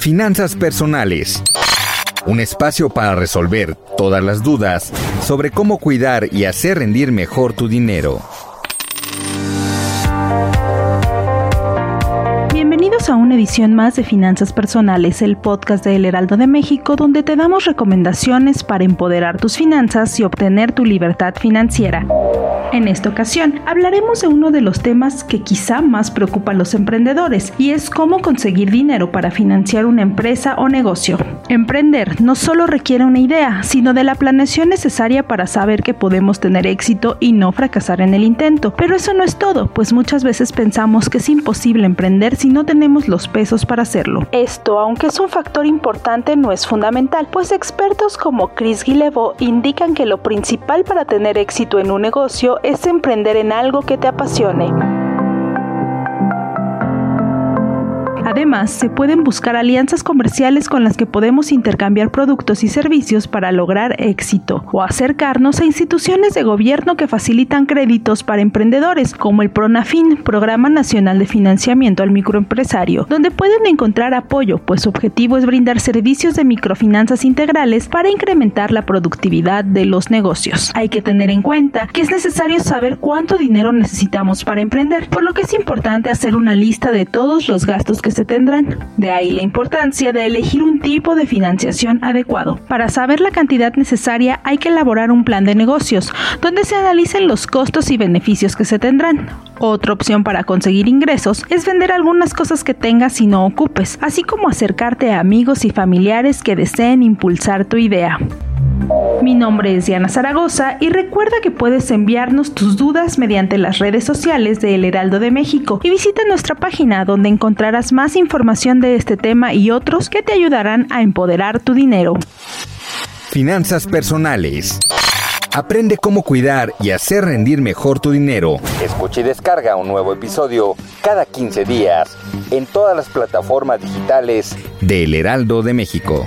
Finanzas personales. Un espacio para resolver todas las dudas sobre cómo cuidar y hacer rendir mejor tu dinero. Bienvenidos a una edición más de Finanzas Personales, el podcast de El Heraldo de México, donde te damos recomendaciones para empoderar tus finanzas y obtener tu libertad financiera. En esta ocasión hablaremos de uno de los temas que quizá más preocupa a los emprendedores y es cómo conseguir dinero para financiar una empresa o negocio. Emprender no solo requiere una idea, sino de la planeación necesaria para saber que podemos tener éxito y no fracasar en el intento. Pero eso no es todo, pues muchas veces pensamos que es imposible emprender si no tenemos los pesos para hacerlo. Esto, aunque es un factor importante, no es fundamental, pues expertos como Chris Guillebeau indican que lo principal para tener éxito en un negocio es emprender en algo que te apasione. Además, se pueden buscar alianzas comerciales con las que podemos intercambiar productos y servicios para lograr éxito o acercarnos a instituciones de gobierno que facilitan créditos para emprendedores, como el PRONAFIN, Programa Nacional de Financiamiento al Microempresario, donde pueden encontrar apoyo, pues su objetivo es brindar servicios de microfinanzas integrales para incrementar la productividad de los negocios. Hay que tener en cuenta que es necesario saber cuánto dinero necesitamos para emprender, por lo que es importante hacer una lista de todos los gastos que se tendrán. De ahí la importancia de elegir un tipo de financiación adecuado. Para saber la cantidad necesaria hay que elaborar un plan de negocios, donde se analicen los costos y beneficios que se tendrán. Otra opción para conseguir ingresos es vender algunas cosas que tengas y no ocupes, así como acercarte a amigos y familiares que deseen impulsar tu idea. Mi nombre es Diana Zaragoza y recuerda que puedes enviarnos tus dudas mediante las redes sociales de El Heraldo de México y visita nuestra página donde encontrarás más información de este tema y otros que te ayudarán a empoderar tu dinero. Finanzas personales. Aprende cómo cuidar y hacer rendir mejor tu dinero. Escucha y descarga un nuevo episodio cada 15 días en todas las plataformas digitales de El Heraldo de México.